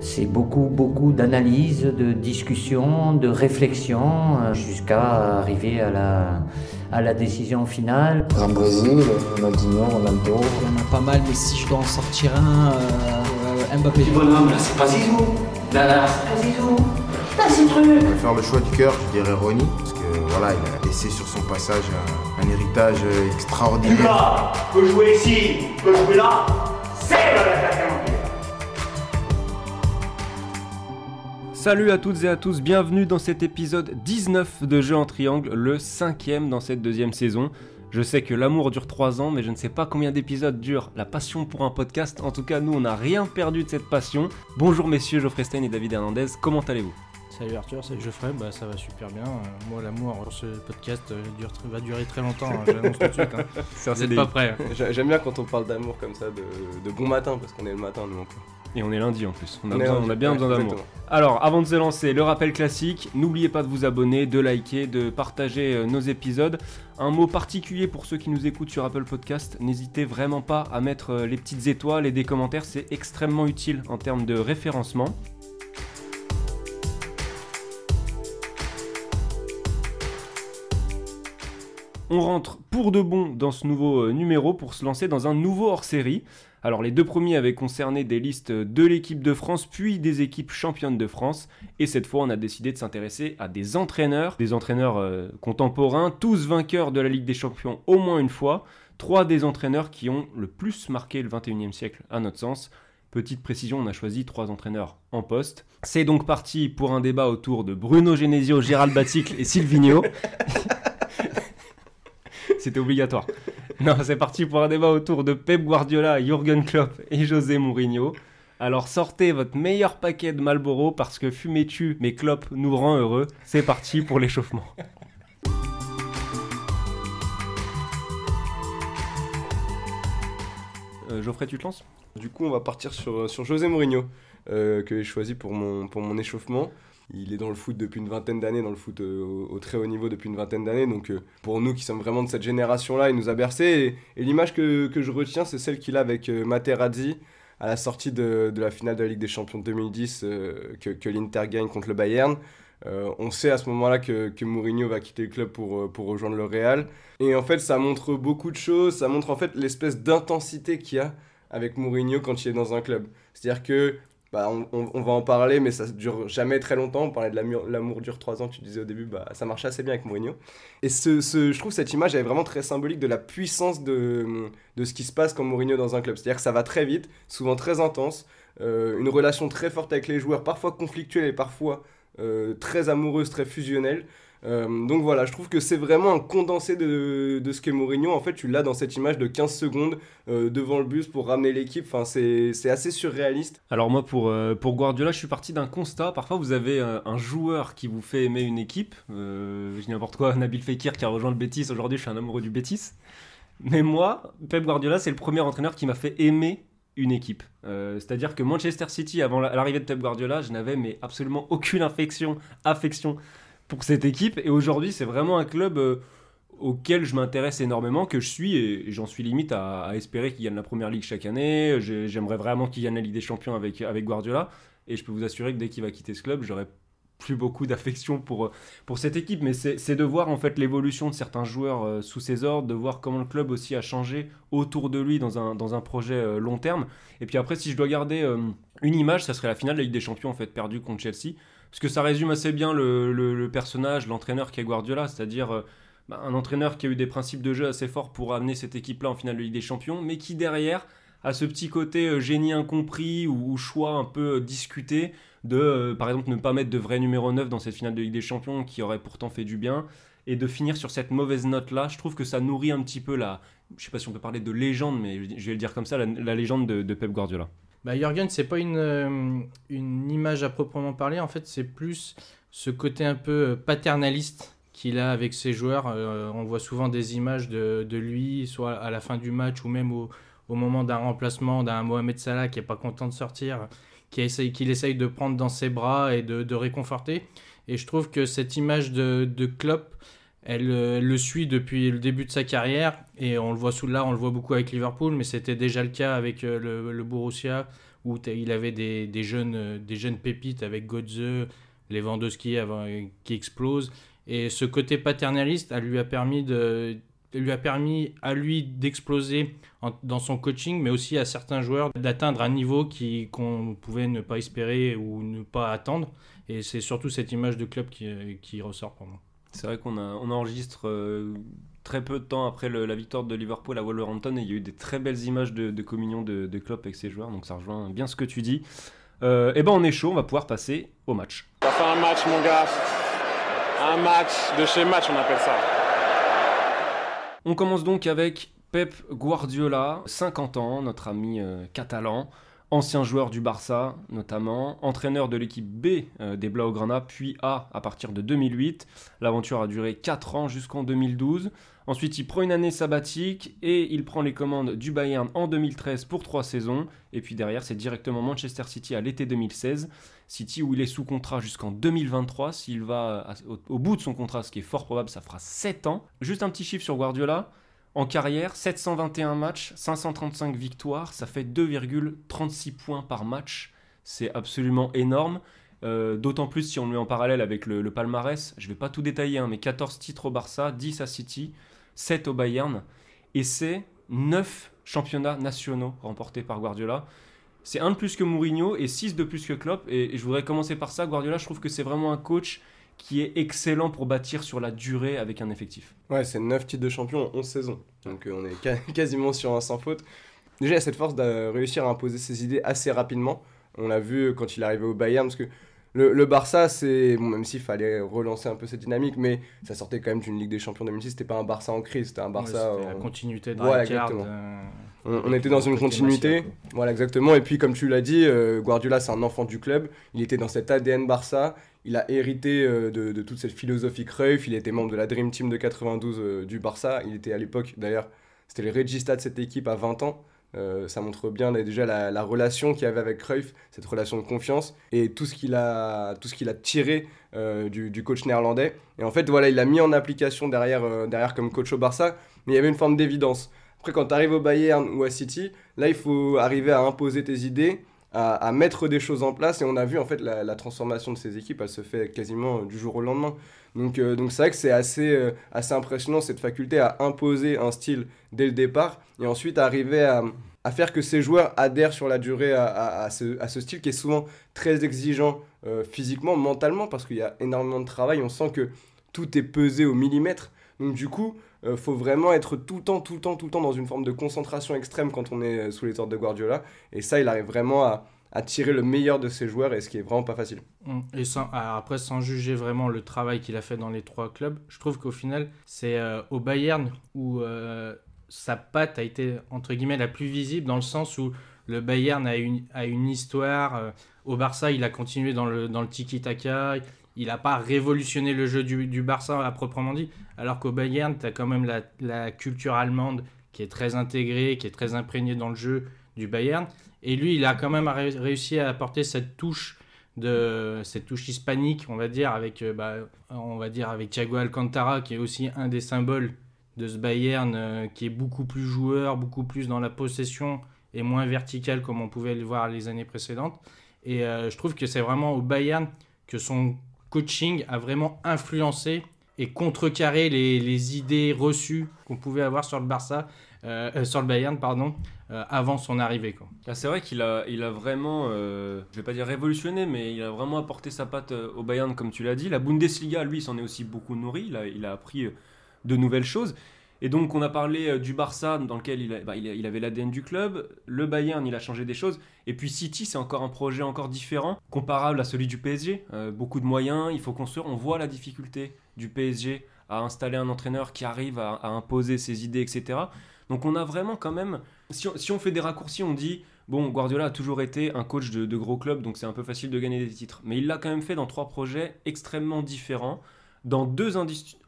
C'est beaucoup, beaucoup d'analyse, de discussion, de réflexion, euh, jusqu'à arriver à la, à la décision finale. En Brésil, Ronaldinho, Ronaldo. Il y en a pas mal, mais si je dois en sortir un, euh, Mbappé. Du bonhomme, là, c'est pas Zizou. Là, là, c'est pas Zizou. Là, c'est truc. Je vais faire le choix du cœur, je dirais Ronny, parce que voilà, il a laissé sur son passage un, un héritage extraordinaire. Lucas peut jouer ici, peut jouer là. Salut à toutes et à tous, bienvenue dans cet épisode 19 de Jeux en Triangle, le cinquième dans cette deuxième saison. Je sais que l'amour dure 3 ans, mais je ne sais pas combien d'épisodes dure la passion pour un podcast. En tout cas, nous, on n'a rien perdu de cette passion. Bonjour messieurs, Geoffrey Stein et David Hernandez, comment allez-vous? Salut Arthur, salut Geoffrey, bah ça va super bien. Euh, moi l'amour sur ce podcast euh, dure, va durer très longtemps, hein, j'annonce tout de suite. Hein. Vous êtes CDI. pas prêts. hein. J'a- J'aime bien quand on parle d'amour comme ça, de, de bon matin, parce qu'on est le matin, nous encore. Et on est lundi en plus, on a, On est besoin- lundi, on a bien ouais, besoin d'amour. Alors, avant de se lancer, le rappel classique, n'oubliez pas de vous abonner, de liker, de partager euh, nos épisodes. Un mot particulier pour ceux qui nous écoutent sur Apple Podcast, n'hésitez vraiment pas à mettre les petites étoiles et des commentaires, c'est extrêmement utile en termes de référencement. On rentre pour de bon dans ce nouveau euh, numéro pour se lancer dans un nouveau hors-série. Alors les deux premiers avaient concerné des listes de l'équipe de France puis des équipes championnes de France et cette fois on a décidé de s'intéresser à des entraîneurs, des entraîneurs euh, contemporains, tous vainqueurs de la Ligue des Champions au moins une fois, trois des entraîneurs qui ont le plus marqué le 21e siècle à notre sens. Petite précision, on a choisi trois entraîneurs en poste. C'est donc parti pour un débat autour de Bruno Genesio, Gérald Baticle et Silvino. C'était obligatoire. Non, c'est parti pour un débat autour de Pep Guardiola, Jürgen Klopp et José Mourinho. Alors sortez votre meilleur paquet de Marlboro parce que fumez tu, mais Klopp nous rend heureux. C'est parti pour l'échauffement. Euh, Geoffrey, tu te lances? Du coup, on va partir sur, José Mourinho, euh, que j'ai choisi pour mon échauffement. Il est dans le foot depuis une vingtaine d'années, dans le foot euh, au, très haut niveau depuis une vingtaine d'années. Donc, euh, pour nous qui sommes vraiment de cette génération-là, il nous a bercé. Et, l'image que, que je retiens, c'est celle qu'il a avec euh, Materazzi à la sortie de, de la finale de la Ligue des Champions de 2010 euh, que, que l'Inter gagne contre le Bayern. On sait à ce moment-là que, que Mourinho va quitter le club pour, pour rejoindre le Real. Et en fait, ça montre beaucoup de choses. Ça montre en fait l'espèce d'intensité qu'il y a avec Mourinho quand il est dans un club. C'est-à-dire que, bah, on, va en parler, mais ça dure jamais très longtemps. On parlait de l'amour dure 3 ans, tu disais au début, bah, ça marchait assez bien avec Mourinho. Et ce, je trouve cette image est vraiment très symbolique de la puissance de, ce qui se passe quand Mourinho dans un club. C'est-à-dire que ça va très vite, souvent très intense, euh, une relation très forte avec les joueurs, parfois conflictuelle et parfois euh, très amoureuse, très fusionnelle. Euh, donc voilà, je trouve que c'est vraiment un condensé de, de ce qu'est Mourinho. En fait, tu l'as dans cette image de 15 secondes euh, devant le bus pour ramener l'équipe. Enfin, c'est assez surréaliste. Alors moi, pour, euh, pour Guardiola, je suis parti d'un constat. Parfois, vous avez un joueur qui vous fait aimer une équipe. Je dis n'importe quoi, Nabil Fekir qui a rejoint le Betis. Aujourd'hui, je suis un amoureux du Betis. Mais moi, Pep Guardiola, c'est le premier entraîneur qui m'a fait aimer une équipe. C'est-à-dire que Manchester City, avant la- l'arrivée de Pep Guardiola, je n'avais absolument aucune affection, affection pour cette équipe. Et aujourd'hui, c'est vraiment un club euh, auquel je m'intéresse énormément, que je suis, et j'en suis limite à, espérer qu'il gagne la première ligue chaque année. J'ai- J'aimerais vraiment qu'il gagne la Ligue des Champions avec, avec Guardiola. Et je peux vous assurer que dès qu'il va quitter ce club, j'aurai plus beaucoup d'affection pour, pour cette équipe. Mais c'est de voir en fait l'évolution de certains joueurs euh, sous ses ordres, de voir comment le club aussi a changé autour de lui dans un, dans un projet euh, long terme. Et puis après, si je dois garder une image, ça serait la finale de la Ligue des Champions en fait perdue contre Chelsea. Parce que ça résume assez bien le, personnage, l'entraîneur qui est Guardiola, c'est-à-dire euh, bah, un entraîneur qui a eu des principes de jeu assez forts pour amener cette équipe-là en finale de Ligue des Champions, mais qui derrière a ce petit côté euh, génie incompris ou, choix un peu euh, discuté de, par exemple, ne pas mettre de vrai numéro 9 dans cette finale de Ligue des Champions qui aurait pourtant fait du bien, et de finir sur cette mauvaise note-là. Je trouve que ça nourrit un petit peu la, je sais pas si on peut parler de légende, mais je vais le dire comme ça, la, la légende de, de Pep Guardiola. Bah, Jürgen, c'est pas une, euh, une image à proprement parler, en fait, c'est plus ce côté un peu euh, paternaliste qu'il a avec ses joueurs. Euh, on voit souvent des images de, lui, soit à la fin du match ou même au, moment d'un remplacement d'un Mohamed Salah qui est pas content de sortir, qui essaye, qu'il essaye de prendre dans ses bras et de, de réconforter. Et je trouve que cette image de, de Klopp, Elle, euh, le suit depuis le début de sa carrière et on le voit sous là, on le voit beaucoup avec Liverpool, mais c'était déjà le cas avec euh, le, le Borussia où il avait des, jeunes, euh, des jeunes pépites avec Götze, Lewandowski avant, euh, qui explose. Et ce côté paternaliste elle lui a permis lui a permis à lui d'exploser dans son coaching, mais aussi à certains joueurs d'atteindre un niveau qui- qu'on pouvait ne pas espérer ou ne pas attendre. Et c'est surtout cette image de club qui, qui ressort pour moi. C'est vrai qu'on on enregistre euh, très peu de temps après le- la victoire de Liverpool à Wolverhampton et il y a eu des très belles images de, de communion de, de Klopp avec ses joueurs, donc ça rejoint bien ce que tu dis. Euh, et ben on est chaud, on va pouvoir passer au match. Ça fait un match, mon gars. Un match de chez match, on appelle ça. On commence donc avec Pep Guardiola, 50 ans, notre ami euh, catalan, ancien joueur du Barça notamment, entraîneur de l'équipe B euh, des Blaugrana, puis A à partir de 2008. L'aventure a duré 4 ans jusqu'en 2012. Ensuite, il prend une année sabbatique et il prend les commandes du Bayern en 2013 pour 3 saisons. Et puis derrière, c'est directement Manchester City à l'été 2016. City où il est sous contrat jusqu'en 2023. S'il va au, au bout de son contrat, ce qui est fort probable, ça fera 7 ans. Juste un petit chiffre sur Guardiola. En carrière, 721 matchs, 535 victoires, ça fait 2,36 points par match. C'est absolument énorme. Euh, D'autant plus si on le met en parallèle avec le, palmarès. Je vais pas tout détailler, hein, mais 14 titres au Barça, 10 à City, 7 au Bayern. Et c'est 9 championnats nationaux remportés par Guardiola. C'est un de plus que Mourinho et 6 de plus que Klopp. Et, et je voudrais commencer par ça. Guardiola, je trouve que c'est vraiment un coach qui est excellent pour bâtir sur la durée avec un effectif. Ouais, c'est 9 titres de champion en 11 saisons. Donc euh, on est quasiment sur un sans faute. Déjà, il a cette force de réussir à imposer ses idées assez rapidement. On l'a vu quand il est arrivé au Bayern, parce que le, le Barça, c'est. Bon, même s'il fallait relancer un peu cette dynamique, mais ça sortait quand même d'une Ligue des Champions 2006. C'était pas un Barça en crise, c'était un Barça. Ouais, c'était la en- continuité de exactement. euh, on, on était dans une continuité. Voilà, exactement. Et puis, comme tu l'as dit, euh, Guardiola, c'est un enfant du club. Il était dans cet ADN Barça. Il a hérité euh, de, de toute cette philosophie Cruyff. Il était membre de la Dream Team de 92 euh, du Barça. Il était à l'époque, d'ailleurs, c'était le regista de cette équipe à 20 ans. Euh, ça montre bien là, déjà la, la relation qu'il avait avec Cruyff, cette relation de confiance et tout ce qu'il a, tout ce qu'il a tiré euh, du, du coach néerlandais. Et en fait, voilà, il l'a mis en application derrière, euh, derrière comme coach au Barça, mais il y avait une forme d'évidence. Après, quand tu arrives au Bayern ou à City, là, il faut arriver à imposer tes idées, à, mettre des choses en place. Et on a vu, en fait, la, transformation de ces équipes, elle se fait quasiment euh, du jour au lendemain. Donc, euh, donc c'est vrai que c'est assez, euh, assez impressionnant, cette faculté à imposer un style dès le départ, et ensuite arriver à, à faire que ces joueurs adhèrent sur la durée à, à- ce, à ce style qui est souvent très exigeant physiquement, mentalement, parce qu'il y a énormément de travail. On sent que tout est pesé au millimètre. Donc du coup, il faut vraiment être tout le temps, tout le temps, tout le temps dans une forme de concentration extrême quand on est euh, sous les ordres de Guardiola. Et ça, il arrive vraiment à, tirer le meilleur de ses joueurs, et ce qui est vraiment pas facile. Mm. Et alors après, sans juger vraiment le travail qu'il a fait dans les trois clubs, je trouve qu'au final, c'est euh, au Bayern où euh, sa patte a été, entre guillemets, la plus visible, dans le sens où le Bayern a une, a une histoire. euh, au Barça, il a continué dans le, dans le tiki-taka. Il n'a pas révolutionné le jeu du, Barça à proprement dit. Alors qu'au Bayern, tu as quand même la, culture allemande qui est très intégrée, qui est très imprégnée dans le jeu du Bayern. Et lui, il a quand même ré- réussi à apporter cette touche de cette touche hispanique, on va dire, avec, euh, bah, on va dire avec Thiago Alcantara, qui est aussi un des symboles de ce Bayern, euh, qui est beaucoup plus joueur, beaucoup plus dans la possession et moins vertical comme on pouvait le voir les années précédentes. Et euh, je trouve que c'est vraiment au Bayern que son coaching a vraiment influencé et contrecarré les, les idées reçues qu'on pouvait avoir sur le Barça, euh, euh, sur le Bayern, pardon, euh, avant son arrivée. Ah, c'est vrai qu'il a, il a vraiment, euh, je vais pas dire révolutionné, mais il a vraiment apporté sa patte au Bayern, comme tu l'as dit. La Bundesliga, lui, s'en est aussi beaucoup nourri. Il a, appris de nouvelles choses. Et donc, on a parlé euh, du Barça, dans lequel il, a- bah, il, avait l'ADN du club. Le Bayern, il a changé des choses. Et puis City, c'est encore un projet encore différent, comparable à celui du PSG. Euh, beaucoup de moyens, il faut construire. On voit la difficulté du PSG à installer un entraîneur qui arrive à, imposer ses idées, etc. Donc, on a vraiment quand même si on, fait des raccourcis, on dit bon, Guardiola a toujours été un coach de gros clubs, donc c'est un peu facile de gagner des titres. Mais il l'a quand même fait dans trois projets extrêmement différents, dans deux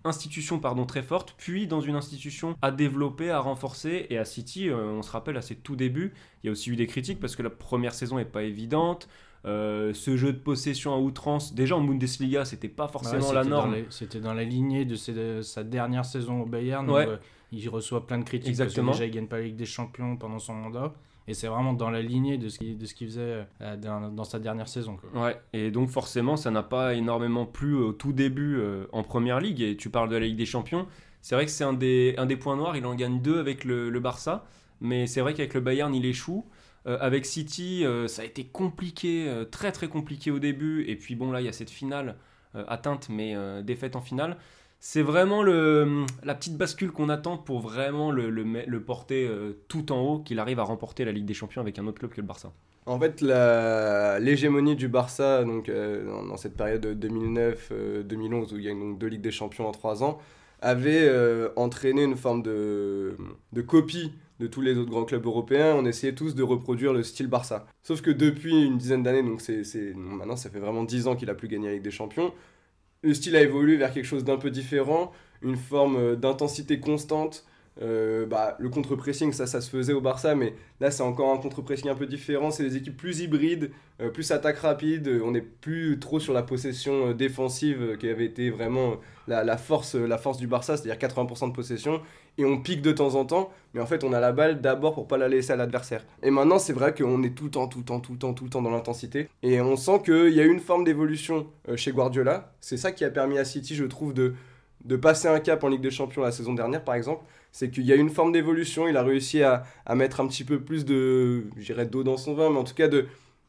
institutions pardon, très fortes, puis dans une institution à développer, à renforcer. Et à City, euh, on se rappelle à ses tout débuts, il y a aussi eu des critiques parce que la première saison n'est pas évidente. Euh, ce jeu de possession à outrance, déjà en Bundesliga, c'était pas forcément Ouais, la norme. C'était dans la lignée de, ses- de sa dernière saison au Bayern. Ouais. Euh, il reçoit plein de critiques. Exactement. Parce que déjà, il gagne pas la Ligue des Champions pendant son mandat. Et c'est vraiment dans la lignée de ce qu'il qu'il faisait euh, dans, dans sa dernière saison. Ouais, et donc forcément, ça n'a pas énormément plu au tout début euh, en première ligue. Et tu parles de la Ligue des Champions. C'est vrai que c'est un des, un des points noirs. Il en gagne deux avec le, Barça. Mais c'est vrai qu'avec le Bayern, il échoue. Euh, avec City, euh, ça a été compliqué, très très compliqué au début. Et puis bon, là, il y a cette finale atteinte, mais défaite en finale. C'est vraiment la petite bascule qu'on attend pour vraiment le, porter euh, tout en haut, qu'il arrive à remporter la Ligue des Champions avec un autre club que le Barça. En fait, l'hégémonie du Barça donc, euh, dans, cette période 2009-2011 où il gagne donc deux Ligues des Champions en trois ans avait euh, entraîné une forme de, copie de tous les autres grands clubs européens. On essayait tous de reproduire le style Barça. Sauf que depuis une dizaine d'années, donc c'est maintenant ça fait vraiment 10 ans qu'il a plus gagné Ligue des Champions, le style a évolué vers quelque chose d'un peu différent, une forme euh, d'intensité constante. Euh, bah, le contre-pressing, ça, ça se faisait au Barça, mais là, c'est encore un contre-pressing un peu différent. C'est des équipes plus hybrides, euh, plus attaque rapide. Euh, On n'est plus trop sur la possession défensive qui avait été vraiment la, force, la force du Barça, c'est-à-dire 80% de possession. Et on pique de temps en temps, mais en fait, on a la balle d'abord pour pas la laisser à l'adversaire. Et maintenant, c'est vrai qu'on est tout le temps, tout le temps, tout le temps, tout le temps dans l'intensité. Et on sent qu'il y a une forme d'évolution chez Guardiola. C'est ça qui a permis à City, je trouve, de, de passer un cap en Ligue des Champions la saison dernière, par exemple c'est qu'il y a une forme d'évolution. Il a réussi à, à mettre un petit peu plus de, je dirais, d'eau dans son vin, mais en tout cas de,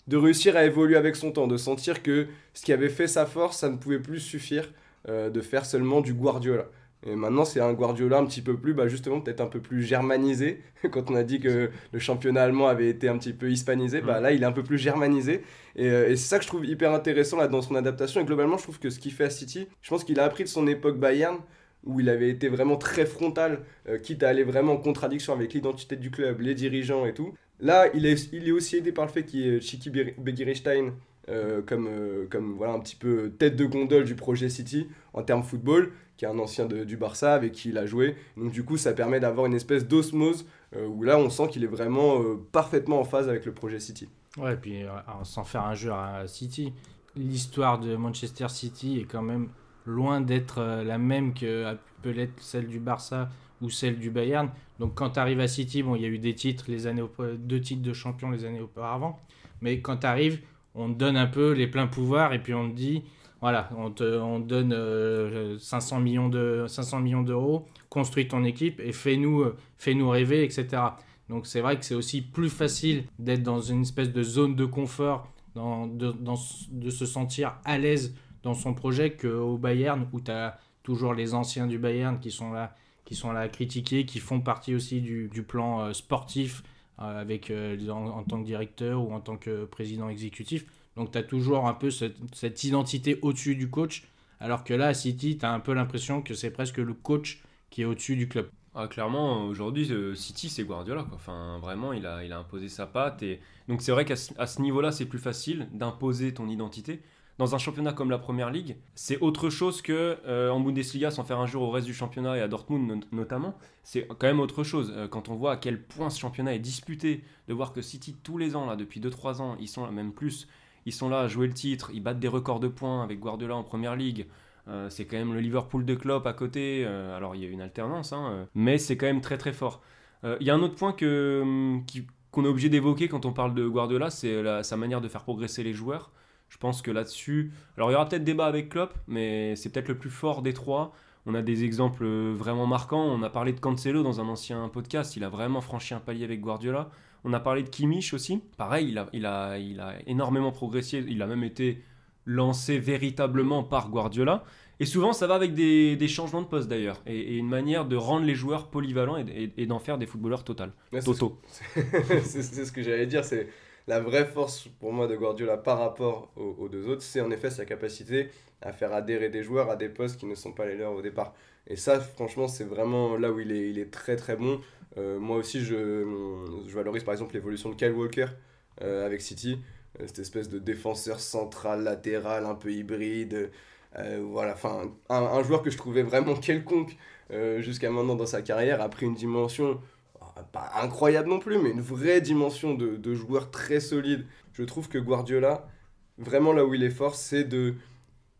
de réussir à évoluer avec son temps, de sentir que ce qui avait fait sa force, ça ne pouvait plus suffire euh, de faire seulement du Guardiola. Et maintenant, c'est un Guardiola un petit peu plus, bah justement, peut-être un peu plus germanisé. Quand on a dit que le championnat allemand avait été un petit peu hispanisé, bah là, il est un peu plus germanisé. Et, euh, et c'est ça que je trouve hyper intéressant là, dans son adaptation. Et globalement, je trouve que ce qu'il fait à City, je pense qu'il a appris de son époque Bayern, où il avait été vraiment très frontal, euh, quitte à aller vraiment en contradiction avec l'identité du club, les dirigeants et tout. Là, il est, il est aussi aidé par le fait qu'il y ait Chiki Begiristain euh, comme, euh, comme voilà, un petit peu tête de gondole du projet City en termes football, qui est un ancien du Barça avec qui il a joué. Donc du coup, ça permet d'avoir une espèce d'osmose où là, on sent qu'il est vraiment parfaitement en phase avec le projet City. Ouais, et puis sans faire un jeu à City, l'histoire de Manchester City est quand même loin d'être euh, la même que euh, peut l'être celle du Barça ou celle du Bayern. Donc quand tu arrives à City, bon, il y a eu des titres, les années aupa- deux titres de champion les années auparavant, mais quand tu arrives, on te donne un peu les pleins pouvoirs et puis on te dit, voilà, on te, on donne euh, 500 millions de 500 millions d'euros, construis ton équipe et fais-nous euh, fais-nous rêver, etc. Donc c'est vrai que c'est aussi plus facile d'être dans une espèce de zone de confort, de, de se sentir à l'aise dans son projet qu'au Bayern où tu as toujours les anciens du Bayern qui sont là, qui sont là à critiquer, qui font partie aussi du, plan euh, sportif euh, avec, euh, en, tant que directeur ou en tant que président exécutif. Donc tu as toujours un peu cette, identité au-dessus du coach, alors que là à City, tu as un peu l'impression que c'est presque le coach qui est au-dessus du club. Ah, clairement, aujourd'hui, City, c'est Guardiola. Quoi. Enfin, vraiment, il a, il a imposé sa patte. Et... Donc, c'est vrai qu'à ce, ce niveau-là, c'est plus facile d'imposer ton identité. Dans un championnat comme la Première Ligue, c'est autre chose que euh, en Bundesliga, sans faire un jour au reste du championnat et à Dortmund not- notamment. C'est quand même autre chose. Euh, quand on voit à quel point ce championnat est disputé, de voir que City, tous les ans, là, depuis 2-3 ans, ils sont là, même plus, ils sont là à jouer le titre, ils battent des records de points avec Guardiola en Première Ligue. Euh, c'est quand même le Liverpool de Klopp à côté. euh, alors il y a une alternance, hein, mais c'est quand même très très fort. Il y a un autre point que, hum, qu'on est obligé d'évoquer quand on parle de Guardiola, c'est sa manière de faire progresser les joueurs. Je pense que là-dessus, alors il y aura peut-être débat avec Klopp, mais c'est peut-être le plus fort des trois. On a des exemples euh, vraiment marquants. On a parlé de Cancelo dans un ancien podcast. Il a vraiment franchi un palier avec Guardiola. On a parlé de Kimmich aussi. Pareil, il a, il a, il a énormément progressé. Il a même été lancé véritablement par Guardiola. Et souvent, ça va avec des, des changements de poste d'ailleurs, et, et une manière de rendre les joueurs polyvalents et, et- et d'en faire des footballeurs total. C'est c'est ce que j'allais dire, c'est la vraie force pour moi de Guardiola par rapport aux, deux autres, c'est en effet sa capacité à faire adhérer des joueurs à des postes qui ne sont pas les leurs au départ. Et ça, franchement, c'est vraiment là où il est, très très bon. Euh, moi aussi, je, valorise par exemple l'évolution de Kyle Walker euh, avec City, euh, cette espèce de défenseur central, latéral, un peu hybride. Voilà, enfin, un, un joueur que je trouvais vraiment quelconque jusqu'à maintenant dans sa carrière a pris une dimension pas incroyable non plus, mais une vraie dimension de, de joueur très solide. Je trouve que Guardiola vraiment là où il est fort, c'est de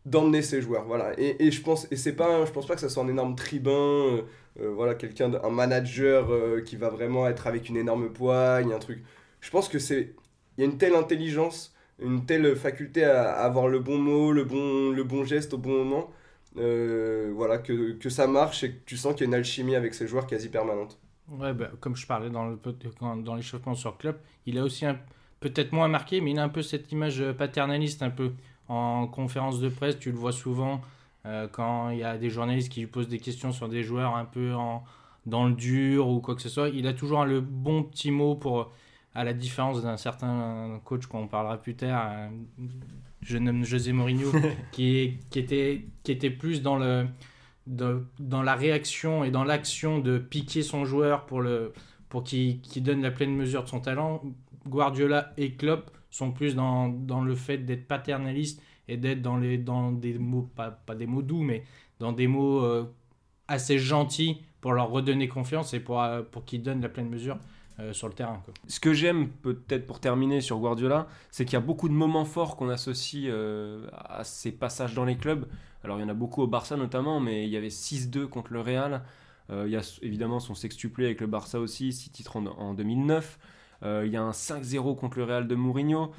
d'emmener ses joueurs. Voilà. Et, et je pense et c'est pas, je pense pas que ça soit un énorme tribun. euh, euh, voilà, quelqu'un, un manager euh, qui va vraiment être avec une énorme poigne, un truc. Je pense que c'est, il y a une telle intelligence, une telle faculté à, avoir le bon mot, le bon, le bon geste au bon moment, euh, voilà, que, que ça marche et que tu sens qu'il y a une alchimie avec ses joueurs quasi permanente. Ouais, bah, comme je parlais dans le dans l'échauffement sur Club, il a aussi un- peut-être moins marqué, mais il a un peu cette image euh, paternaliste, un peu en conférence de presse, tu le vois souvent euh, quand il y a des journalistes qui lui posent des questions sur des joueurs un peu en, dans le dur ou quoi que ce soit. Il a toujours le bon petit mot pour, à la différence d'un certain coach qu'on parlera plus tard, jeune homme José Mourinho, qui, était, qui était plus dans le dans la réaction et dans l'action de piquer son joueur pour, le, pour qu'il qu'il donne la pleine mesure de son talent, Guardiola et Klopp sont plus dans, dans le fait d'être paternaliste et d'être dans, les, dans des mots, pas, pas des mots doux, mais dans des mots euh, assez gentils pour leur redonner confiance et pour, euh, pour qu'ils donnent la pleine mesure euh, sur le terrain. quoi. Ce que j'aime peut-être pour terminer sur Guardiola, c'est qu'il y a beaucoup de moments forts qu'on associe euh, à ses passages dans les clubs. Alors il y en a beaucoup au Barça notamment, mais il y avait 6-2 contre le Real. Euh, il y a évidemment son sextuplé avec le Barça aussi, 6 titres en, en 2009. Euh, il y a un 5-0 contre le Real de Mourinho.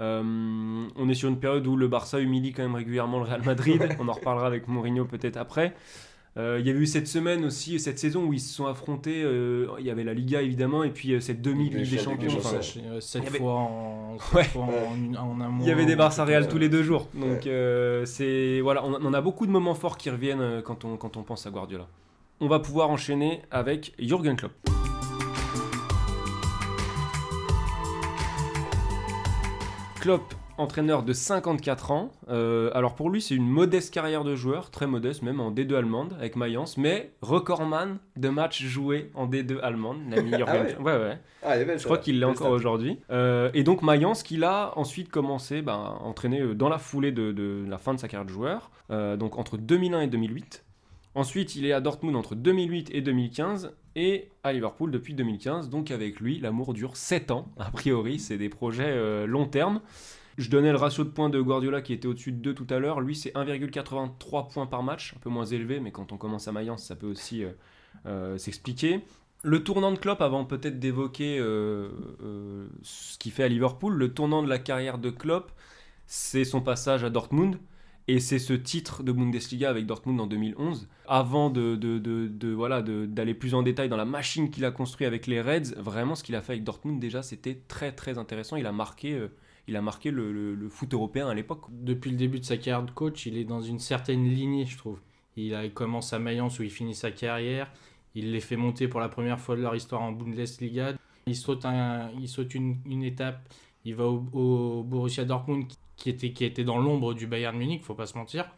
On est sur une période où le Barça humilie quand même régulièrement le Real Madrid. on en reparlera avec Mourinho peut-être après. Euh, il y avait eu cette semaine aussi, cette saison où ils se sont affrontés. euh, il y avait la Liga évidemment, et puis euh, cette demi Ligue des Champions, enfin, avait- fois, en, sept Ouais. fois en, une- en un mois. Il y avait des Barça Real tous les deux jours. Donc euh, c'est voilà, on, on a beaucoup de moments forts qui reviennent quand on, quand on pense à Guardiola. On va pouvoir enchaîner avec Jürgen Klopp. Klopp, entraîneur de 54 ans. Euh, alors pour lui, c'est une modeste carrière de joueur, très modeste même en D2 allemande avec Mayence, mais recordman de matchs joués en D2 allemande, l'ami Jürgen. Ah ouais ouais ouais. Ah, elle est belle, Je crois qu'il l'est encore aujourd'hui. Euh, et donc Mayence, qu'il a ensuite commencé bah, à entraîner euh, dans la foulée de, de la fin de sa carrière de joueur, euh, donc entre 2001 et 2008. Ensuite, il est à Dortmund entre 2008 et 2015 et à Liverpool depuis 2015. Donc avec lui, l'amour dure 7 ans. A priori, c'est des projets euh, long terme. Je donnais le ratio de points de Guardiola qui était au-dessus de 2 tout à l'heure. Lui, c'est 1,83 points par match, un peu moins élevé, mais quand on commence à Mayence, ça peut aussi euh, euh, s'expliquer. Le tournant de Klopp, avant peut-être d'évoquer euh, ce qu'il fait à Liverpool, le tournant de la carrière de Klopp, c'est son passage à Dortmund. Et c'est ce titre de Bundesliga avec Dortmund en 2011. Avant de, de, de- voilà, d'aller plus en détail dans la machine qu'il a construite avec les Reds, vraiment ce qu'il a fait avec Dortmund, déjà, c'était très très intéressant. Il a marqué, il a marqué le, foot européen à l'époque. Depuis le début de sa carrière de coach, il est dans une certaine lignée, je trouve. Il, commence à Mayence où il finit sa carrière. Il les fait monter pour la première fois de leur histoire en Bundesliga. Il saute, une, étape. Il va au, Borussia Dortmund qui était, qui était dans l'ombre du Bayern Munich, faut pas se mentir,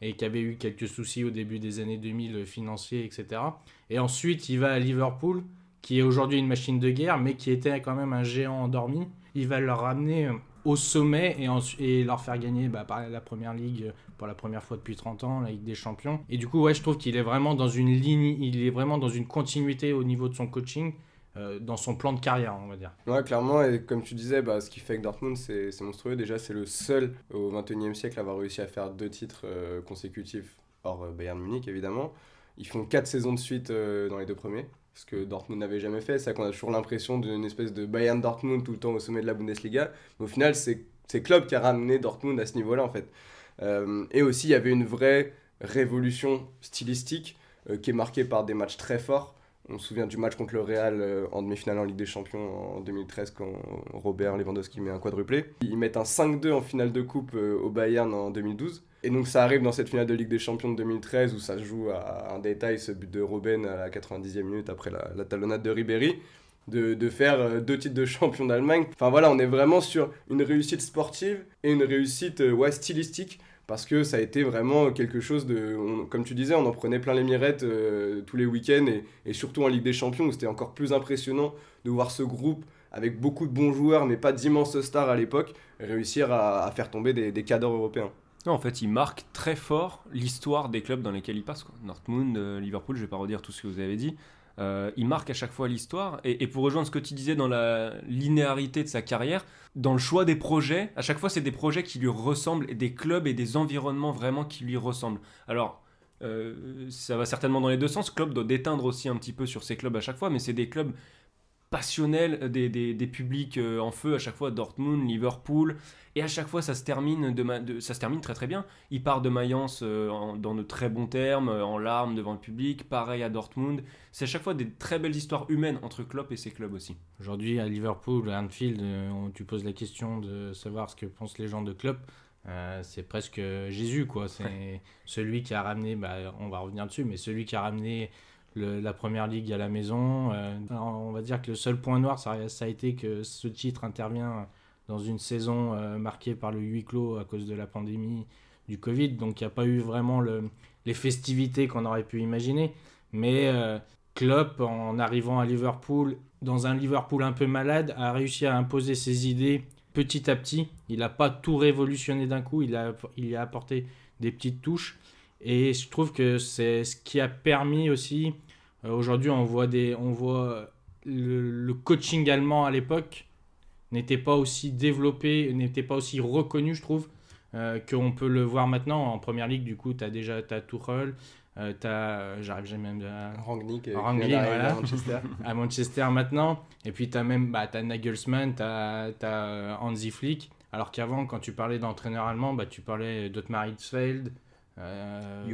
et qui avait eu quelques soucis au début des années 2000 financiers, etc. Et ensuite, il va à Liverpool, qui est aujourd'hui une machine de guerre, mais qui était quand même un géant endormi. Il va leur ramener euh, au sommet et, leur faire gagner bah, la première ligue euh, pour la première fois depuis 30 ans, la Ligue des Champions. Et du coup, ouais, je trouve qu'il est vraiment dans une ligne, il est vraiment dans une continuité au niveau de son coaching, euh, dans son plan de carrière, on va dire. Ouais, clairement, et comme tu disais, bah, ce qui fait que Dortmund, c'est monstrueux. Déjà, c'est le seul au 21e siècle à avoir réussi à faire deux titres euh, consécutifs, hors Bayern Munich, évidemment. Ils font quatre saisons de suite dans les deux premiers, ce que Dortmund n'avait jamais fait. C'est qu'on a toujours l'impression d'une espèce de Bayern Dortmund tout le temps au sommet de la Bundesliga. Mais au final, c'est Klopp qui a ramené Dortmund à ce niveau-là, en fait. Euh, et aussi, il y avait une vraie révolution stylistique euh, qui est marquée par des matchs très forts. On se souvient du match contre le Real euh, en demi-finale en Ligue des Champions en 2013 quand Robert Lewandowski met un quadruplé. Ils mettent un 5-2 en finale de coupe au Bayern en 2012. Et donc ça arrive dans cette finale de Ligue des Champions de 2013 où ça se joue à un détail, ce but de Robben à la 90e minute après la, talonnade de Ribéry. De, faire euh, deux titres de champion d'Allemagne. Enfin voilà, on est vraiment sur une réussite sportive et une réussite euh, ouais, stylistique parce que ça a été vraiment quelque chose de... comme tu disais, on en prenait plein les mirettes euh, tous les week-ends et, surtout en Ligue des Champions où c'était encore plus impressionnant de voir ce groupe avec beaucoup de bons joueurs mais pas d'immenses stars à l'époque réussir à, à faire tomber des, des cadres européens. Non, en fait, il marque très fort l'histoire des clubs dans lesquels il passe. Quoi. Euh, Liverpool, je vais pas redire tout ce que vous avez dit. Euh, il marque à chaque fois l'histoire. Et, pour rejoindre ce que tu disais dans la linéarité de sa carrière, dans le choix des projets, à chaque fois, c'est des projets qui lui ressemblent, et des clubs et des environnements vraiment qui lui ressemblent. Alors, euh, ça va certainement dans les deux sens. Klopp doit déteindre aussi un petit peu sur ces clubs à chaque fois, mais c'est des clubs passionnels, des, des, des publics euh, en feu à chaque fois, Dortmund, Liverpool, et à chaque fois ça se termine, de, ma- de- ça se termine très très bien. Il part de Mayence euh, en- dans de très bons termes, euh, en larmes devant le public, pareil à Dortmund. C'est à chaque fois des très belles histoires humaines entre Klopp et ses clubs aussi. Aujourd'hui, à Liverpool, à Anfield, on- tu poses la question de savoir ce que pensent les gens de Klopp. Euh, c'est presque Jésus, quoi. C'est celui qui a ramené, bah, on va revenir dessus, mais celui qui a ramené la première ligue à la maison. Euh, on va dire que le seul point noir, ça, a- été que ce titre intervient dans une saison euh, marquée par le huis clos à cause de la pandémie du Covid. Donc, il n'y a pas eu vraiment le- les festivités qu'on aurait pu imaginer. Mais euh, Klopp, en arrivant à Liverpool, dans un Liverpool un peu malade, a réussi à imposer ses idées petit à petit. Il n'a pas tout révolutionné d'un coup, il a, il a apporté des petites touches. Et je trouve que c'est ce qui a permis aussi. Euh, Aujourd'hui, on voit, des, on voit le, le coaching allemand à l'époque n'était pas aussi développé, n'était pas aussi reconnu, je trouve, euh, qu'on peut le voir maintenant en première ligue. Du coup, tu as déjà as Tuchel, euh, tu as. J'arrive jamais même à. Rangnick, euh, Rangnick, voilà. à Manchester. à Manchester maintenant. Et puis tu as même bah, t'as Nagelsmann, tu as, Hansi Flick. Alors qu'avant, quand tu parlais d'entraîneur allemand, bah, tu parlais d'Otmar Hitzfeld. Euh.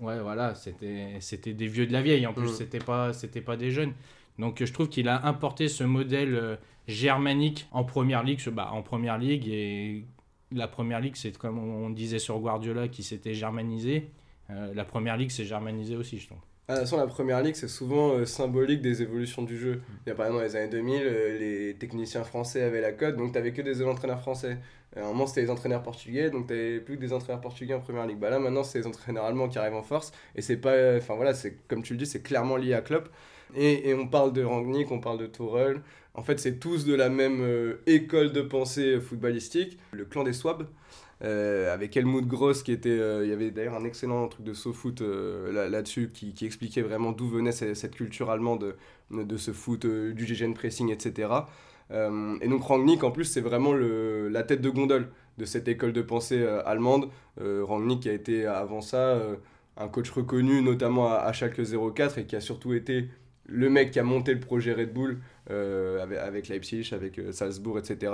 Ouais, voilà, c'était c'était des vieux de la vieille. En plus, Mm. c'était pas c'était pas des jeunes. Donc je trouve qu'il a importé ce modèle euh, germanique en première ligue, bah, en première ligue et la première ligue, c'est comme on disait sur Guardiola qui s'était germanisé. Euh, la première ligue s'est germanisée aussi, je trouve. Ah, de toute façon, la première ligue, c'est souvent euh, symbolique des évolutions du jeu. Il y a, par exemple, dans les années 2000, euh, les techniciens français avaient la cote, donc t'avais que des entraîneurs français. À un moment, c'était les entraîneurs portugais, donc t'avais plus que des entraîneurs portugais en première ligue. Bah là, maintenant, c'est les entraîneurs allemands qui arrivent en force, et c'est pas. Enfin voilà, c'est comme tu le dis, c'est clairement lié à Klopp. Et, et on parle de Rangnick, on parle de Tourelle. En fait, c'est tous de la même euh, école de pensée footballistique, le clan des Swabs. Euh, avec Helmut Gross qui était euh, il y avait d'ailleurs un excellent truc de SoFoot euh, là- là-dessus qui, expliquait vraiment d'où venait ce- cette culture allemande de, ce foot euh, du GGN pressing etc Euh, et donc Rangnick en plus c'est vraiment la tête de gondole de cette école de pensée euh, allemande. Euh, Rangnick a été avant ça euh, un coach reconnu notamment à, à Schalke 04 et qui a surtout été le mec qui a monté le projet Red Bull euh, avec, Leipzig, avec euh, Salzbourg, etc.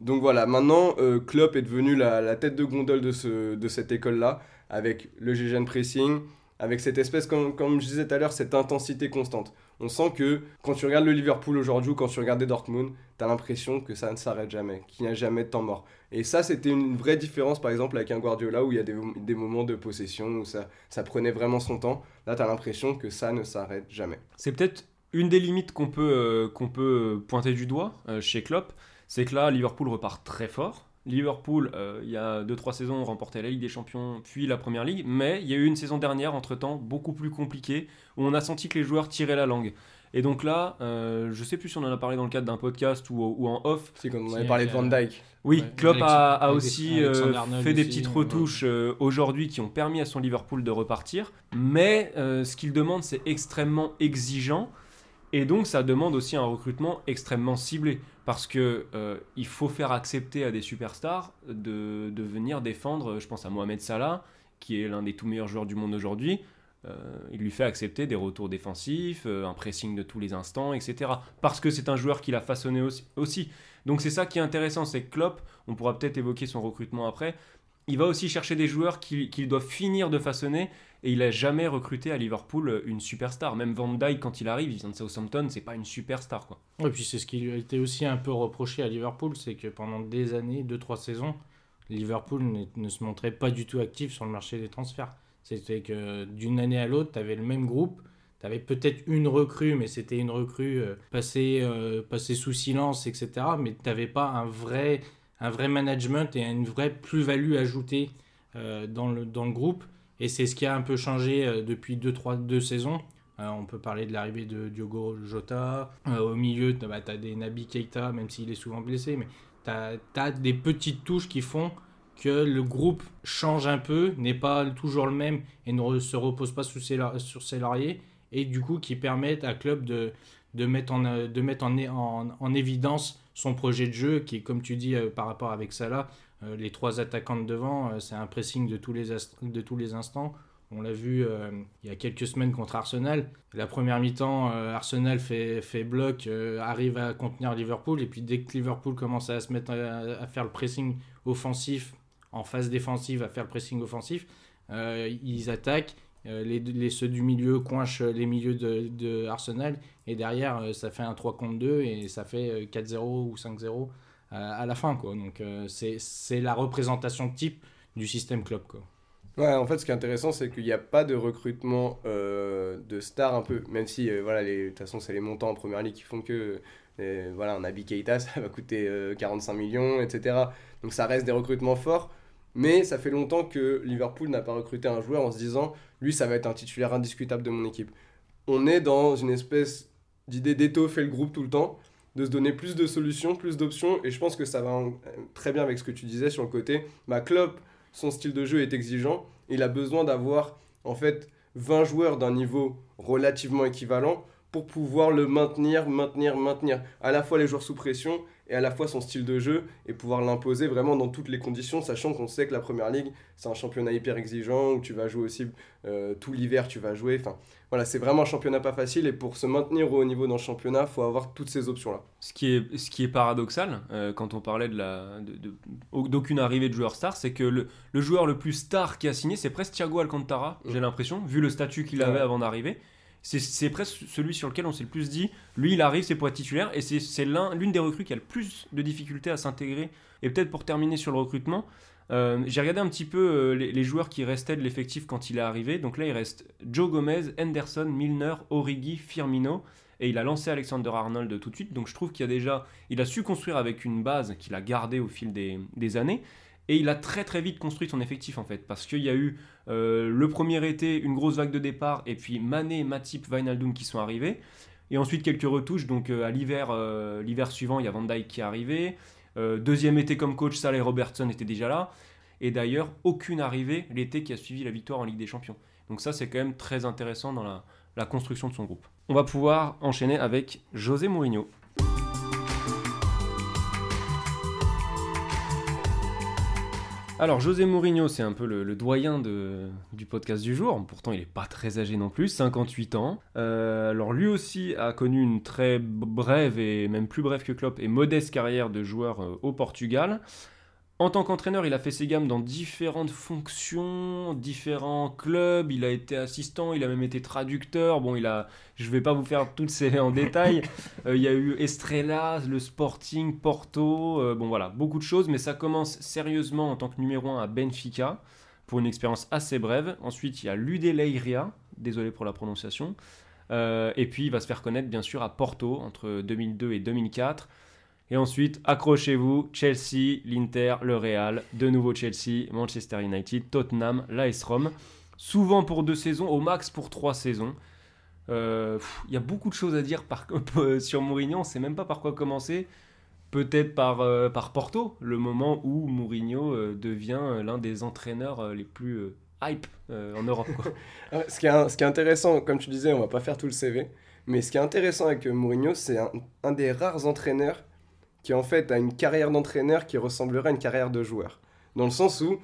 Donc voilà, maintenant, euh, Klopp est devenu la, tête de gondole de, de cette école-là, avec le GGN pressing, avec cette espèce, comme, comme je disais tout à l'heure, cette intensité constante. On sent que quand tu regardes le Liverpool aujourd'hui ou quand tu regardais Dortmund, tu as l'impression que ça ne s'arrête jamais, qu'il n'y a jamais de temps mort. Et ça, c'était une vraie différence, par exemple, avec un Guardiola où il y a des, moments de possession, où ça, ça prenait vraiment son temps. Là, tu as l'impression que ça ne s'arrête jamais. C'est peut-être une des limites qu'on peut, euh, peut pointer du doigt euh, chez Klopp, c'est que là, Liverpool repart très fort. Liverpool, euh, il y a 2-3 saisons, remportait la Ligue des Champions, puis la Première Ligue, mais il y a eu une saison dernière, entre-temps, beaucoup plus compliquée, où on a senti que les joueurs tiraient la langue. Et donc là, euh, je sais plus si on en a parlé dans le cadre d'un podcast ou, ou en off, C'est quand on avait parlé de euh, Van Dyke. oui, Ouais, Klopp a, aussi euh, fait des aussi, petites ouais. retouches euh, aujourd'hui qui ont permis à son Liverpool de repartir. Mais euh, ce qu'il demande, c'est extrêmement exigeant. Et donc, ça demande aussi un recrutement extrêmement ciblé. Parce que euh, il faut faire accepter à des superstars de, venir défendre, je pense à Mohamed Salah, qui est l'un des tout meilleurs joueurs du monde aujourd'hui. Euh, il lui fait accepter des retours défensifs, euh, un pressing de tous les instants, etc. Parce que c'est un joueur qui l'a façonné aussi- aussi. Donc c'est ça qui est intéressant, c'est que Klopp, on pourra peut-être évoquer son recrutement après, il va aussi chercher des joueurs qu'il doit finir de façonner et il a jamais recruté à Liverpool euh, une superstar. Même Van Dijk quand il arrive, il vient de Southampton, c'est pas une superstar quoi. Et puis c'est ce qui lui a été aussi un peu reproché à Liverpool, c'est que pendant des années, 2-3 saisons, Liverpool ne, ne se montrait pas du tout actif sur le marché des transferts. C'était que d'une année à l'autre, tu avais le même groupe, tu avais peut-être une recrue, mais c'était une recrue euh, passée, euh, passée sous silence, etc. Mais tu n'avais pas un vrai, un vrai management et une vraie plus-value ajoutée euh, dans, le, dans le groupe. Et c'est ce qui a un peu changé euh, depuis 2-3 deux saisons. Euh, on peut parler de l'arrivée de Diogo Jota. Au milieu, tu as des Nabi Keita, même s'il est souvent blessé, mais tu as, des petites touches qui font que le groupe change un peu, n'est pas toujours le même et ne se repose pas ses sur ses lauriers. et du coup qui permettent à club de, de mettre, en, de mettre en, en, en évidence son projet de jeu qui est comme tu dis euh, par rapport avec Salah, euh, les trois attaquants de devant, euh, c'est un pressing de tous les, de tous les instants. On l'a vu il y a quelques semaines contre Arsenal. La première mi-temps, Arsenal fait, bloc, arrive à contenir Liverpool. Et puis dès que Liverpool commence à se mettre à, à faire le pressing offensif, en phase défensive, à faire le pressing offensif, ils attaquent. Euh, les, les, ceux du milieu coinchent les milieux de, de Arsenal. Et derrière, euh, ça fait un 3 contre 2 et ça fait euh, 4-0 ou 5-0 à la fin. Quoi. Donc euh, c'est la représentation type du système club. Quoi. Ouais, en fait, ce qui est intéressant, c'est qu'il n'y a pas de recrutement euh, de stars un peu, même si, euh, voilà, de toute façon, c'est les montants en première ligue qui font que, euh, voilà, un Naby Keita, ça va coûter euh, 45 millions, etc. Donc ça reste des recrutements forts, mais ça fait longtemps que Liverpool n'a pas recruté un joueur en se disant, lui, ça va être un titulaire indiscutable de mon équipe. On est dans une espèce d'idée d'étoffer le groupe tout le temps, de se donner plus de solutions, plus d'options, et je pense que ça va très bien avec ce que tu disais sur le côté, ma Klopp, son style de jeu est exigeant. Il a besoin d'avoir en fait 20 joueurs d'un niveau relativement équivalent pour pouvoir le maintenir, maintenir, maintenir. À la fois les joueurs sous pression et à la fois son style de jeu et pouvoir l'imposer vraiment dans toutes les conditions, sachant qu'on sait que la première ligue c'est un championnat hyper exigeant où tu vas jouer aussi euh, tout l'hiver, tu vas jouer. Enfin voilà, c'est vraiment un championnat pas facile et pour se maintenir au haut niveau dans le championnat, faut avoir toutes ces options là. Ce qui est, ce qui est paradoxal, euh, quand on parlait de la, de- de- au- d'aucune arrivée de joueur star, c'est que le, le joueur le plus star qui a signé, c'est presque Thiago Alcantara, j'ai l'impression, vu le statut qu'il avait Ouais. avant d'arriver. C'est, presque celui sur lequel on s'est le plus dit, lui il arrive, c'est pour être titulaire, et c'est, c'est l'un, l'une des recrues qui a le plus de difficultés à s'intégrer. Et peut-être pour terminer sur le recrutement, euh, j'ai regardé un petit peu euh, les, joueurs qui restaient de l'effectif quand il est arrivé. Donc là, il reste Joe Gomez, Henderson, Milner, Origi, Firmino. Et il a lancé Alexander Arnold tout de suite. Donc je trouve qu'il a déjà. Il a su construire avec une base qu'il a gardée au fil des, des années. Et il a très très vite construit son effectif en fait. Parce qu'il y a eu euh, le premier été, une grosse vague de départ. Et puis Mané, Matip, Wijnaldum qui sont arrivés. Et ensuite quelques retouches. Donc euh, à l'hiver, euh, l'hiver suivant, il y a Van Dijk qui est arrivé. Deuxième été comme coach, Salah et Robertson étaient déjà là. Et d'ailleurs, aucune arrivée l'été qui a suivi la victoire en Ligue des Champions. Donc ça, c'est quand même très intéressant dans la construction de son groupe. On va pouvoir enchaîner avec José Mourinho. Alors, José Mourinho, c'est un peu le, doyen du podcast du jour. Pourtant, il n'est pas très âgé non plus, 58 ans. Euh, alors, lui aussi a connu une très brève et même plus brève que Klopp et modeste carrière de joueur euh, au Portugal. En tant qu'entraîneur, il a fait ses gammes dans différentes fonctions, différents clubs. Il a été assistant, il a même été traducteur. Bon, il a, je vais pas vous faire toutes ces en détail. Euh, il y a eu Estrella, le Sporting, Porto. euh, bon, voilà, beaucoup de choses. Mais ça commence sérieusement en tant que numéro 1 à Benfica pour une expérience assez brève. Ensuite, il y a l'UD Leiria. Désolé pour la prononciation. Euh, et puis, il va se faire connaître bien sûr à Porto entre 2002 et 2004. Et ensuite, accrochez-vous, Chelsea, l'Inter, le Real, de nouveau Chelsea, Manchester United, Tottenham, l'AS Rome. Souvent pour deux saisons, au max pour trois saisons. Euh, Il y a beaucoup de choses à dire par, sur Mourinho, on ne sait même pas par quoi commencer. Peut-être par, euh, par Porto, le moment où Mourinho euh, devient euh, l'un des entraîneurs euh, les plus euh, hype euh, en Europe. Ce qui, est, ce qui est intéressant, comme tu disais, on va pas faire tout le CV, mais ce qui est intéressant avec euh, Mourinho, c'est un des rares entraîneurs qui en fait a une carrière d'entraîneur qui ressemblerait à une carrière de joueur. Dans le sens où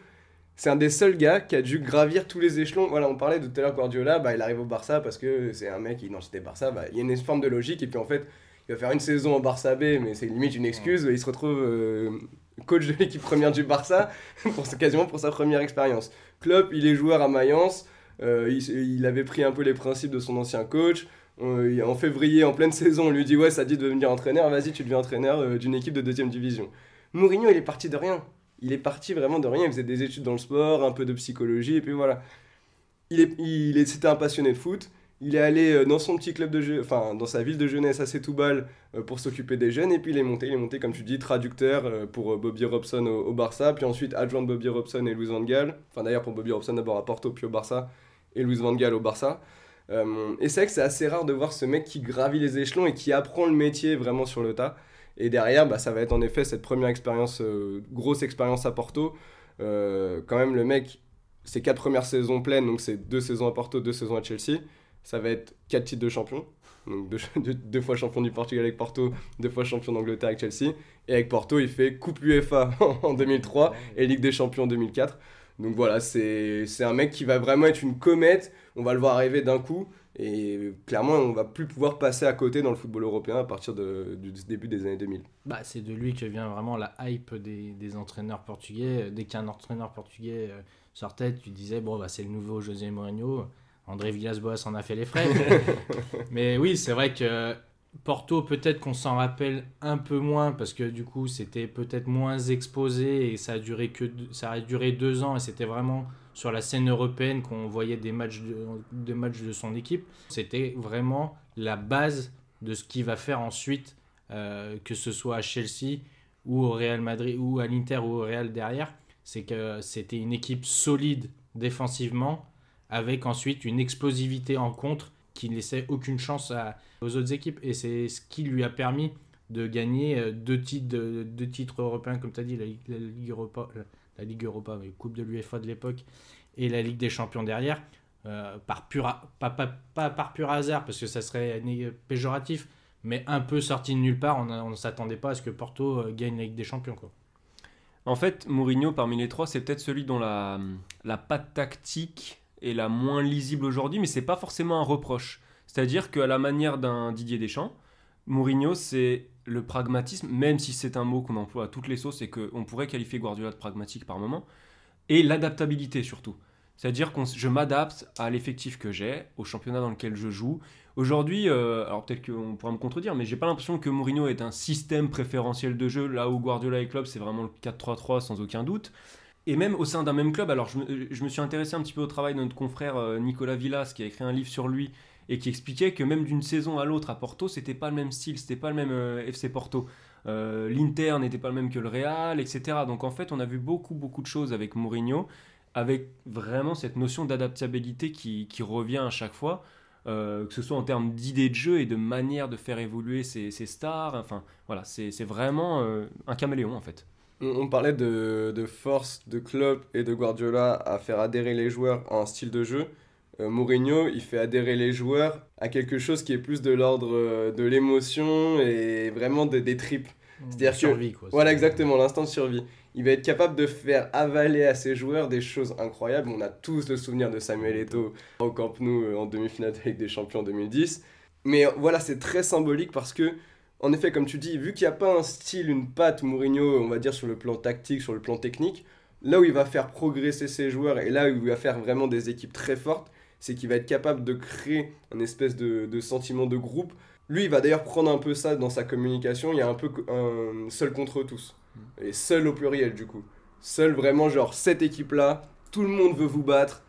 c'est un des seuls gars qui a dû gravir tous les échelons. Voilà, on parlait de tout à l'heure Guardiola, bah, il arrive au Barça parce que c'est un mec qui identité Barça, bah, il y a une forme de logique et puis en fait il va faire une saison en Barça B, mais c'est limite une excuse, il se retrouve euh, coach de l'équipe première du Barça pour, quasiment pour sa première expérience. Klopp, il est joueur à Mayence, euh, il, il avait pris un peu les principes de son ancien coach. En février, en pleine saison, on lui dit Ouais, ça dit de devenir entraîneur, vas-y, tu deviens entraîneur euh, d'une équipe de deuxième division. Mourinho, il est parti de rien. Il est parti vraiment de rien. Il faisait des études dans le sport, un peu de psychologie, et puis voilà. Il est, il est, c'était un passionné de foot. Il est allé euh, dans son petit club de jeu, enfin dans sa ville de jeunesse à Setúbal euh, pour s'occuper des jeunes, et puis il est monté, il est monté comme tu dis traducteur pour Bobby Robson au, Barça, puis ensuite adjoint de Bobby Robson et Luis Van Gaal. Enfin d'ailleurs pour Bobby Robson d'abord à Porto puis au Barça et Luis Van Gaal au Barça. Euh, et c'est vrai que c'est assez rare de voir ce mec qui gravit les échelons et qui apprend le métier vraiment sur le tas. Et derrière, bah, ça va être en effet cette première expérience, euh, grosse expérience à Porto. Euh, quand même, le mec, ses quatre premières saisons pleines, donc c'est deux saisons à Porto, deux saisons à Chelsea. ça va être 4 titres de champion. Donc deux, deux- deux fois champion du Portugal avec Porto, deux fois champion d'Angleterre avec Chelsea. Et avec Porto, il fait Coupe UEFA en 2003 et Ligue des Champions en 2004. Donc voilà, c'est un mec qui va vraiment être une comète. On va le voir arriver d'un coup. Et clairement, on va plus pouvoir passer à côté dans le football européen à partir de- du début des années 2000. Bah, c'est de lui que vient vraiment la hype des, des entraîneurs portugais. Dès qu'un entraîneur portugais euh, sortait, tu disais, bon, bah, c'est le nouveau José Mourinho. André Villas-Boas en a fait les frais. Mais oui, c'est vrai que Porto, peut-être qu'on s'en rappelle un peu moins parce que du coup, c'était peut-être moins exposé et ça a duré, que deux- ça a duré deux ans et c'était vraiment sur la scène européenne qu'on voyait des matchs de, des de son équipe. C'était vraiment la base de ce qu'il va faire ensuite, euh, que ce soit à Chelsea ou au Real Madrid ou à l'Inter ou au Real derrière. C'est que c'était une équipe solide défensivement avec ensuite une explosivité en contre qui ne laissait aucune chance aux autres équipes. Et c'est ce qui lui a permis de gagner euh, deux titres, européens, comme tu as dit, la, Ligue- Europa, la, Ligue Europa, mais Coupe de l'UEFA de l'époque, et la Ligue des Champions derrière, euh, par pur, pas, par pur hasard, parce que ça serait péjoratif, mais un peu sorti de nulle part. On ne s'attendait pas à ce que Porto euh, gagne la Ligue des Champions. Quoi. En fait, Mourinho, parmi les trois, c'est peut-être celui dont la, la patte tactique est la moins lisible aujourd'hui, mais c'est pas forcément un reproche. C'est-à-dire qu'à la manière d'un Didier Deschamps, Mourinho, c'est le pragmatisme, même si c'est un mot qu'on emploie à toutes les sauces et qu'on pourrait qualifier Guardiola de pragmatique par moment, et l'adaptabilité surtout. C'est-à-dire que je m'adapte à l'effectif que j'ai, au championnat dans lequel je joue. Aujourd'hui, euh, alors peut-être qu'on pourra me contredire, mais j'ai pas l'impression que Mourinho est un système préférentiel de jeu, là où Guardiola et club, c'est vraiment le 4-3-3 sans aucun doute. Et même au sein d'un même club, alors je me, suis intéressé un petit peu au travail de notre confrère euh, Nicolas Villas, qui a écrit un livre sur lui, et qui expliquait que même d'une saison à l'autre à Porto, c'était pas le même style, c'était pas le même euh, FC Porto. Euh, L'Inter n'était pas le même que le Real, etc. Donc en fait, on a vu beaucoup, beaucoup de choses avec Mourinho, avec vraiment cette notion d'adaptabilité qui, revient à chaque fois, que ce soit en termes d'idées de jeu et de manière de faire évoluer ses, stars. Enfin, voilà, c'est vraiment un caméléon en fait. On, on parlait de, de force de Klopp et de Guardiola à faire adhérer les joueurs à un style de jeu. Euh, Mourinho, il fait adhérer les joueurs à quelque chose qui est plus de l'ordre euh, de l'émotion et vraiment de- des tripes. C'est-à-dire que- survie, quoi. Voilà, exactement, l'instant de survie. Il va être capable de faire avaler à ses joueurs des choses incroyables. On a tous le souvenir de Samuel Eto'o au Camp Nou euh, en demi-finale de Ligue des Champions en 2010. Mais voilà, c'est très symbolique parce que, en effet, comme tu dis, vu qu'il n'y a pas un style, une patte Mourinho, on va dire sur le plan tactique, sur le plan technique, là où il va faire progresser ses joueurs et là où il va faire vraiment des équipes très fortes, c'est qu'il va être capable de créer un espèce de, de sentiment de groupe. Lui, il va d'ailleurs prendre un peu ça dans sa communication. Il y a un peu un seul contre tous. Et seul au pluriel, du coup. Seul vraiment, genre, cette équipe-là, tout le monde veut vous battre.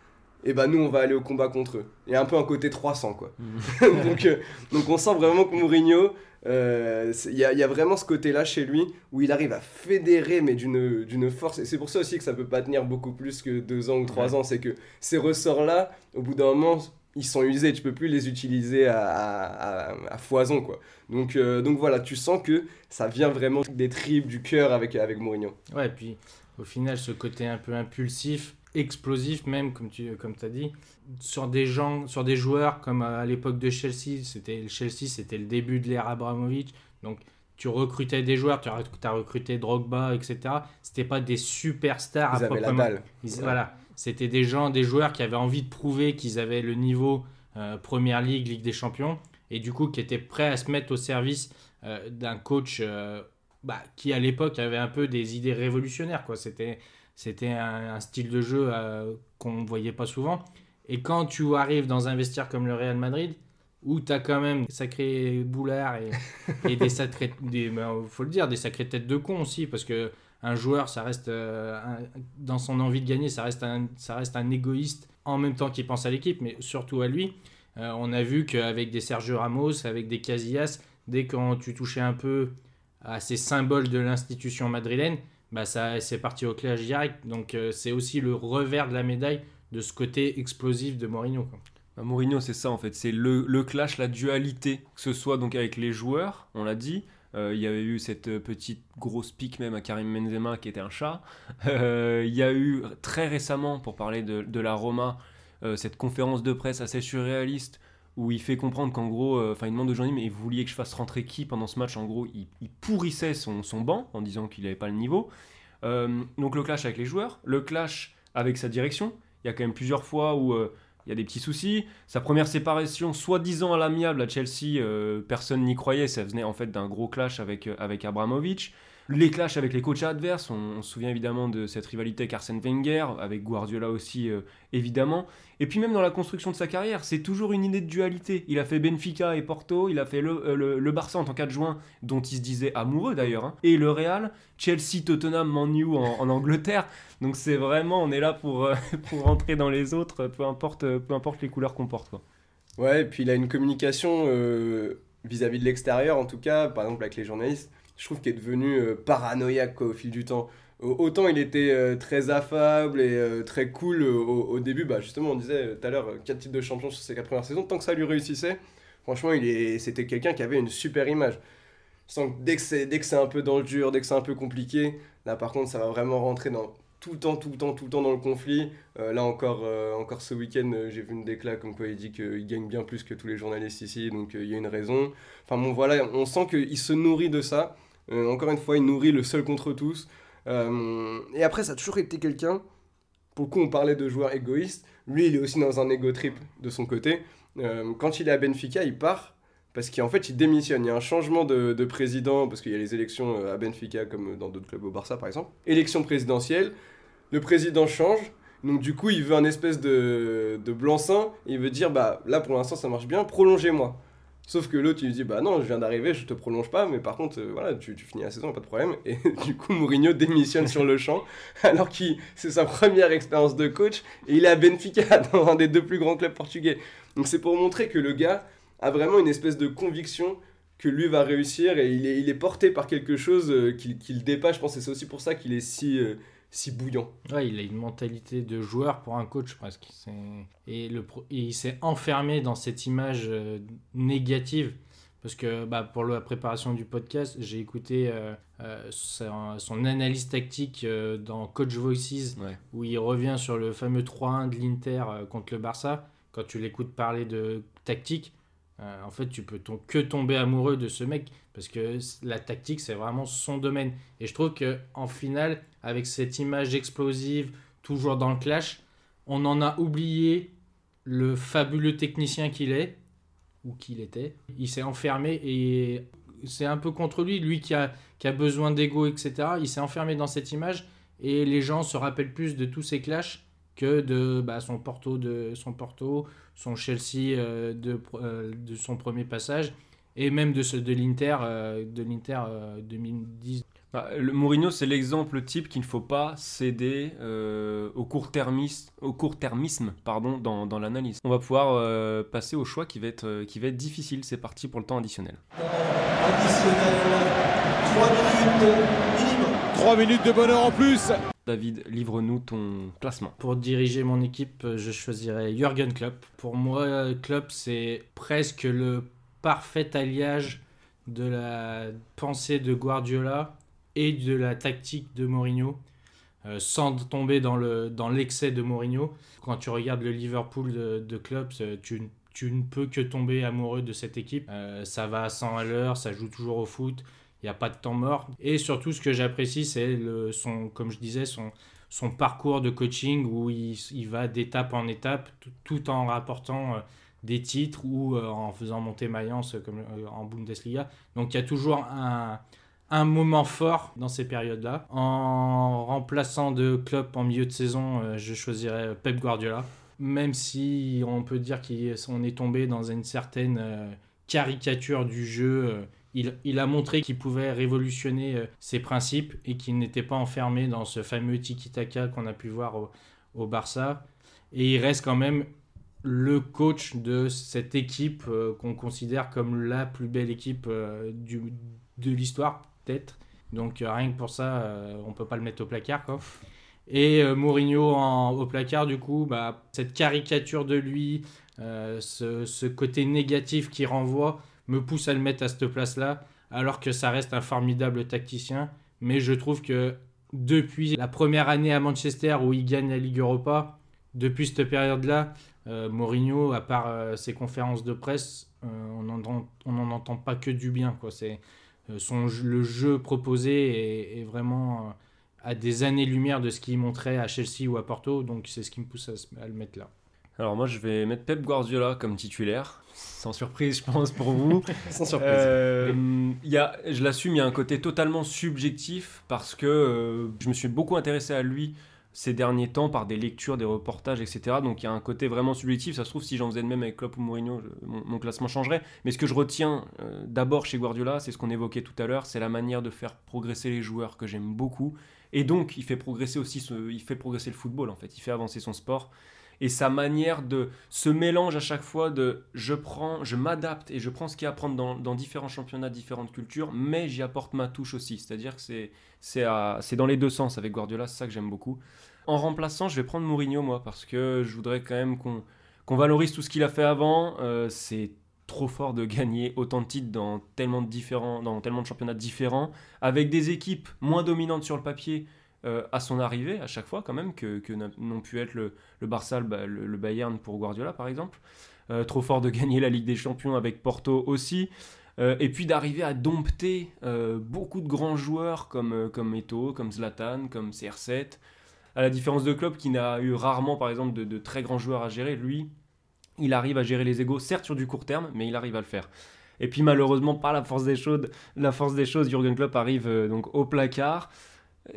Et bah, nous, on va aller au combat contre eux. Il y a un peu un côté 300, quoi. donc, euh, donc, on sent vraiment que Mourinho, euh, il y, a, y a vraiment ce côté-là chez lui où il arrive à fédérer, mais d'une force. Et c'est pour ça aussi que ça peut pas tenir beaucoup plus que deux ans ou trois ans. C'est que ces ressorts-là, au bout d'un moment, ils sont usés. Tu peux plus les utiliser à, à, à- à foison, quoi. Donc, euh, donc voilà, tu sens que ça vient vraiment des tripes, du cœur avec, avec Mourinho. Ouais, et puis au final, ce côté un peu impulsif, explosif même, comme tu comme as dit, sur des gens, sur des joueurs comme à l'époque de Chelsea, c'était Chelsea, c'était le début de l'ère Abramovich, donc tu recrutais des joueurs, tu as, recruté Drogba, etc. C'était pas des superstars Ils à avaient la dalle. Ils- Ouais. Voilà, c'était des gens, des joueurs qui avaient envie de prouver qu'ils avaient le niveau euh, Première Ligue, Ligue des Champions, et du coup qui étaient prêts à se mettre au service euh, d'un coach euh, bah, qui à l'époque avait un peu des idées révolutionnaires. Quoi. C'était, c'était un, un style de jeu euh, qu'on ne voyait pas souvent. Et quand tu arrives dans un vestiaire comme le Real Madrid, où tu as quand même des sacrés boulards et, et des sacrés, des, ben, faut le dire, des sacrées têtes de con aussi, parce que un joueur, ça reste, euh, un- dans son envie de gagner, ça reste un, ça reste un égoïste en même temps qu'il pense à l'équipe, mais surtout à lui. Euh, on a vu qu'avec des Sergio Ramos, avec des Casillas, dès que tu touchais un peu à ces symboles de l'institution madrilène, bah c'est parti au clash direct. Donc euh, c'est aussi le revers de la médaille de ce côté explosif de Mourinho. quoi. Bah, Mourinho, c'est ça en fait, c'est le, le clash, la dualité, que ce soit donc avec les joueurs, on l'a dit. Euh, il y avait eu cette euh, petite grosse pique même à Karim Benzema qui était un chat. Il y a eu très récemment, pour parler de, la Roma, cette conférence de presse assez surréaliste où il fait comprendre qu'en gros, euh, enfin il demande au journaliste, mais vous vouliez que je fasse rentrer qui pendant ce match? En gros, il, pourrissait son, son banc en disant qu'il n'avait pas le niveau. Euh, donc le clash avec les joueurs, le clash avec sa direction. Il y a quand même plusieurs fois où euh, il y a des petits soucis. Sa première séparation, soi-disant à l'amiable à Chelsea, personne n'y croyait. Ça venait en fait d'un gros clash avec, avec Abramovich. Les clashs avec les coachs adverses, on, se souvient évidemment de cette rivalité avec Arsène Wenger, avec Guardiola aussi euh, évidemment. Et puis même dans la construction de sa carrière, c'est toujours une idée de dualité. Il a fait Benfica et Porto, il a fait le, euh, le, Barça en tant qu'adjoint, dont il se disait amoureux d'ailleurs, hein, et le Real, Chelsea, Tottenham, Man U en, Angleterre. Donc c'est vraiment, on est là pour, euh, pour rentrer dans les autres, peu importe, euh, peu importe les couleurs qu'on porte. Ouais, et puis il a une communication vis-à-vis de l'extérieur, en tout cas, par exemple avec les journalistes, je trouve qu'il est devenu euh, paranoïaque au fil du temps. Au- Autant il était euh, très affable et euh, très cool au, début, bah justement on disait tout à l'heure 4 titres de champion sur ses 4 premières saisons, tant que ça lui réussissait, franchement c'était quelqu'un qui avait une super image. Que dès que dès que c'est un peu dans le dur, dès que c'est un peu compliqué, là par contre ça va vraiment rentrer dans tout le temps, tout le temps, tout le temps dans le conflit. Là encore, encore ce week-end, j'ai vu une déclat comme quoi il dit qu'il gagne bien plus que tous les journalistes ici, donc il y a une raison. Enfin bon voilà, on sent qu'il se nourrit de ça. Euh, encore une fois, il nourrit le seul contre tous. Euh, et après, ça a toujours été quelqu'un, pour le coup on parlait de joueur égoïste, lui il est aussi dans un ego trip de son côté. Euh, quand il est à Benfica, il part parce qu'en fait il démissionne. Il y a un changement de, de président, parce qu'il y a les élections à Benfica comme dans d'autres clubs au Barça par exemple. Élection présidentielle, le président change. Donc du coup, il veut un espèce de, de blanc-seing. Il veut dire, bah là pour l'instant ça marche bien, prolongez-moi. Sauf que l'autre il lui dit, bah non, je viens d'arriver, je te prolonge pas, mais par contre, euh, voilà, tu, tu finis la saison, pas de problème. Et du coup, Mourinho démissionne sur le champ, alors que c'est sa première expérience de coach, et il est à Benfica, dans un des deux plus grands clubs portugais. Donc c'est pour montrer que le gars a vraiment une espèce de conviction que lui va réussir, et il est, il est porté par quelque chose euh, qui, qui le dépasse, je pense, et c'est aussi pour ça qu'il est si, euh, si bouillant. Ouais, il a une mentalité de joueur pour un coach presque. Et, le pro- et il s'est enfermé dans cette image euh, négative. Parce que bah, pour la préparation du podcast, j'ai écouté euh, euh, son, son analyse tactique dans Coach Voices, Ouais. où il revient sur le fameux 3-1 de l'Inter contre le Barça. Quand tu l'écoutes parler de tactique, euh, en fait, tu peux que tomber amoureux de ce mec parce que la tactique, c'est vraiment son domaine. Et je trouve que en finale, avec cette image explosive, toujours dans le clash, on en a oublié le fabuleux technicien qu'il est ou qu'il était. Il s'est enfermé et c'est un peu contre lui, lui qui a, qui a besoin d'ego, etc. Il s'est enfermé dans cette image et les gens se rappellent plus de tous ces clashs que de bah, son Porto, de son Porto, son Chelsea euh, de, euh, de son premier passage et même de ce de l'Inter euh, de l'Inter euh, 2010 Bah, le Mourinho, c'est l'exemple type qu'il ne faut pas céder euh, au court-termisme, au pardon, dans, dans l'analyse. On va pouvoir euh, passer au choix qui va être, euh, qui va être difficile. C'est parti pour le temps additionnel. Additionnel, 3 minutes minimum. 3 minutes de bonheur en plus David, livre-nous ton classement. Pour diriger mon équipe, euh, je choisirais Jürgen Klopp. Pour moi, Klopp, c'est presque le parfait alliage de la pensée de Guardiola et de la tactique de Mourinho, euh, sans tomber dans le dans l'excès de Mourinho. Quand tu regardes le Liverpool de, Klopp, euh, tu, ne peux que tomber amoureux de cette équipe. Ça va à 100 à l'heure, ça joue toujours au foot, n'y a pas de temps mort. Et surtout, ce que j'apprécie, c'est son, comme je disais, son, son parcours de coaching où il, il va d'étape en étape tout, en rapportant euh, des titres ou euh, en faisant monter Mayence euh, comme en Bundesliga. Donc il y a toujours un, un moment fort dans ces périodes-là. En remplaçant de Klopp en milieu de saison, je choisirais Pep Guardiola. Même si on peut dire qu'on est tombé dans une certaine caricature du jeu, il, a montré qu'il pouvait révolutionner euh, ses principes et qu'il n'était pas enfermé dans ce fameux tiki-taka qu'on a pu voir au, Barça. Et il reste quand même le coach de cette équipe euh, qu'on considère comme la plus belle équipe euh, de l'histoire, peut-être. Donc rien que pour ça, on peut pas le mettre au placard. Quoi. Et Mourinho au placard, du coup, bah, cette caricature de lui, ce, ce côté négatif qu'il renvoie, me pousse à le mettre à cette place-là, alors que ça reste un formidable tacticien. Mais je trouve que depuis la première année à Manchester où il gagne la Ligue Europa, depuis cette période-là, euh, Mourinho, à part euh, ses conférences de presse, euh, on n'en entend pas que du bien. Quoi. C'est, son, le jeu proposé est, vraiment à des années-lumière de ce qu'il montrait à Chelsea ou à Porto, donc c'est ce qui me pousse à, à le mettre là. Alors moi je vais mettre Pep Guardiola comme titulaire, sans surprise je pense pour vous. Sans surprise. Euh, y a, je l'assume, il y a un côté totalement subjectif parce que euh, je me suis beaucoup intéressé à lui ces derniers temps par des lectures, des reportages, etc. Donc il y a un côté vraiment subjectif. Ça se trouve, si j'en faisais de même avec Klopp ou Mourinho, je- mon, mon classement changerait. Mais ce que je retiens euh, d'abord chez Guardiola, c'est ce qu'on évoquait tout à l'heure, c'est la manière de faire progresser les joueurs que j'aime beaucoup. Et donc il fait progresser aussi, ce- il fait progresser le football en fait. Il fait avancer son sport et sa manière de ce mélange à chaque fois de je prends, je m'adapte et je prends ce qu'il y a à prendre dans, différents championnats, différentes cultures, mais j'y apporte ma touche aussi. C'est-à-dire que c'est dans les deux sens avec Guardiola, c'est ça que j'aime beaucoup. En remplaçant, je vais prendre Mourinho moi parce que je voudrais quand même qu'on qu'on valorise tout ce qu'il a fait avant. Euh, c'est trop fort de gagner autant de titres dans tellement de différents, dans tellement de championnats différents, avec des équipes moins dominantes sur le papier. Euh, à son arrivée, à chaque fois quand même, que, n'ont pu être le, le Barça, le, Ba- le- le Bayern pour Guardiola par exemple. Euh, trop fort de gagner la Ligue des Champions avec Porto aussi. Euh, et puis d'arriver à dompter beaucoup de grands joueurs comme, comme Eto'o, comme Zlatan, comme CR7. À la différence de Klopp qui n'a eu rarement par exemple de, très grands joueurs à gérer, lui, il arrive à gérer les égaux, certes sur du court terme, mais il arrive à le faire. Et puis malheureusement, par la force des choses, la force des choses Jürgen Klopp arrive donc au placard.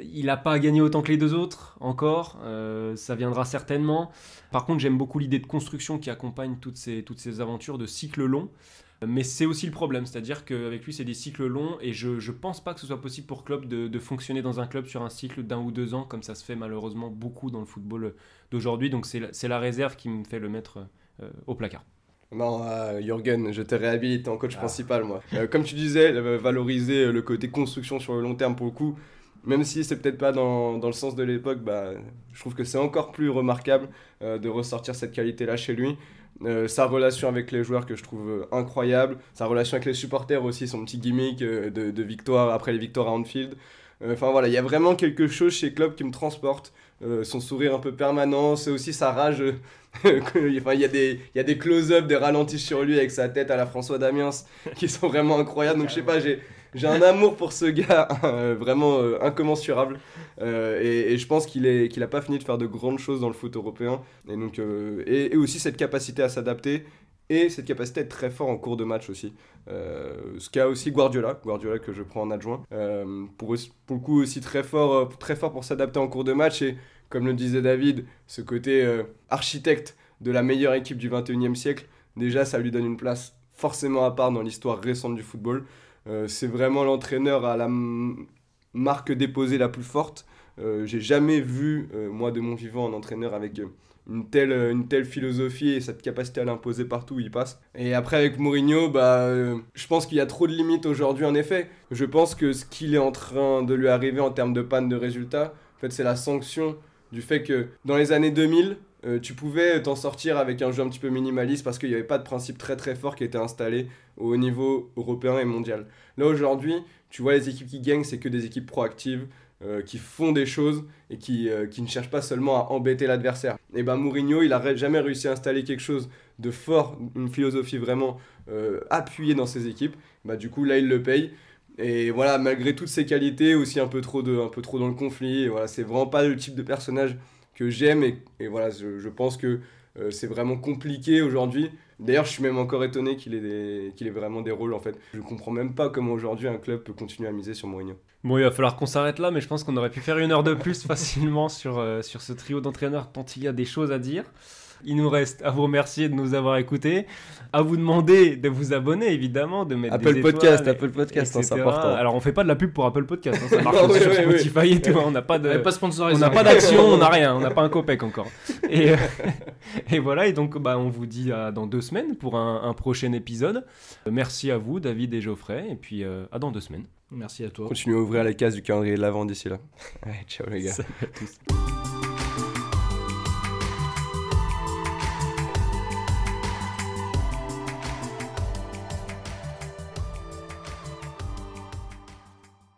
Il n'a pas gagné autant que les deux autres, encore. euh, ça viendra certainement. Par contre, j'aime beaucoup l'idée de construction qui accompagne toutes ces, toutes ces aventures de cycles longs. Mais c'est aussi le problème, c'est-à-dire qu'avec lui, c'est des cycles longs et je ne pense pas que ce soit possible pour Klopp de, de fonctionner dans un club sur un cycle d'un ou deux ans, comme ça se fait malheureusement beaucoup dans le football d'aujourd'hui. Donc c'est la, réserve qui me fait le mettre euh, au placard. Non, euh, Jürgen, je te réhabilite en coach principal, moi. Euh, comme tu disais, valoriser le côté construction sur le long terme pour le coup, même si c'est peut-être pas dans, dans le sens de l'époque, bah, je trouve que c'est encore plus remarquable euh, de ressortir cette qualité-là chez lui. Euh, sa relation avec les joueurs que je trouve euh, incroyable, sa relation avec les supporters aussi, son petit gimmick de, victoire après les victoires à Anfield. Enfin voilà, il y a vraiment quelque chose chez Klopp qui me transporte. Son sourire un peu permanent, c'est aussi sa rage. enfin, il y a des, des close-up, des ralentis sur lui avec sa tête à la François Damiens qui sont vraiment incroyables. Donc je sais pas, j'ai, j'ai un amour pour ce gars euh, vraiment euh, incommensurable. Euh, et, je pense qu'il est, qu'il a pas fini de faire de grandes choses dans le foot européen. Et donc, et, aussi cette capacité à s'adapter et cette capacité à être très fort en cours de match aussi. Ce qu'a aussi Guardiola, Guardiola que je prends en adjoint, pour, le coup aussi très fort, très fort pour s'adapter en cours de match et comme le disait David, ce côté architecte de la meilleure équipe du 21e siècle, déjà ça lui donne une place forcément à part dans l'histoire récente du football. Euh, c'est vraiment l'entraîneur à la marque déposée la plus forte. Euh, J'ai jamais vu, euh, moi de mon vivant, un entraîneur avec une telle, une telle philosophie et cette capacité à l'imposer partout où il passe. Et après avec Mourinho, bah, je pense qu'il y a trop de limites aujourd'hui en effet. Je pense que ce qu'il est en train de lui arriver en termes de panne de résultats, en fait, c'est la sanction du fait que dans les années 2000, euh, tu pouvais t'en sortir avec un jeu un petit peu minimaliste parce qu'il n'y avait pas de principe très très fort qui était installé au niveau européen et mondial. Là aujourd'hui, tu vois les équipes qui gagnent, c'est que des équipes proactives, euh, qui font des choses et qui, euh, qui ne cherchent pas seulement à embêter l'adversaire. Et ben Mourinho, il a jamais réussi à installer quelque chose de fort, une philosophie vraiment appuyée dans ses équipes. Bah, du coup, là, il le paye. Et voilà, malgré toutes ses qualités, aussi un peu trop, de, un peu trop dans le conflit. Voilà, c'est vraiment pas le type de personnage que j'aime. Et, voilà, je, pense que euh, c'est vraiment compliqué aujourd'hui. D'ailleurs, je suis même encore étonné qu'il ait, ait vraiment des rôles en fait. Je comprends même pas comment aujourd'hui un club peut continuer à miser sur Mourinho. Bon, il va falloir qu'on s'arrête là, mais je pense qu'on aurait pu faire une heure de plus facilement sur, euh, sur ce trio d'entraîneurs tant il y a des choses à dire. Il nous reste à vous remercier de nous avoir écoutés, à vous demander de vous abonner évidemment, de mettre Apple des Podcast, étoiles, Apple Podcast, hein, c'est important. Alors on fait pas de la pub pour Apple Podcast, hein, ça marche Non, oui, sur oui, oui. Spotify et tout, hein, on n'a pas de, On est pas sponsorisé. on n'a pas d'action, on n'a rien, on n'a pas un copec encore. Et, euh, et voilà, et donc bah, on vous dit à dans deux semaines pour un, un prochain épisode. Merci à vous, David et Geoffrey, et puis euh, à dans deux semaines. Merci à toi. Continuez à ouvrir la case du calendrier de l'avant d'ici là. Allez, ciao les gars. Salut à tous.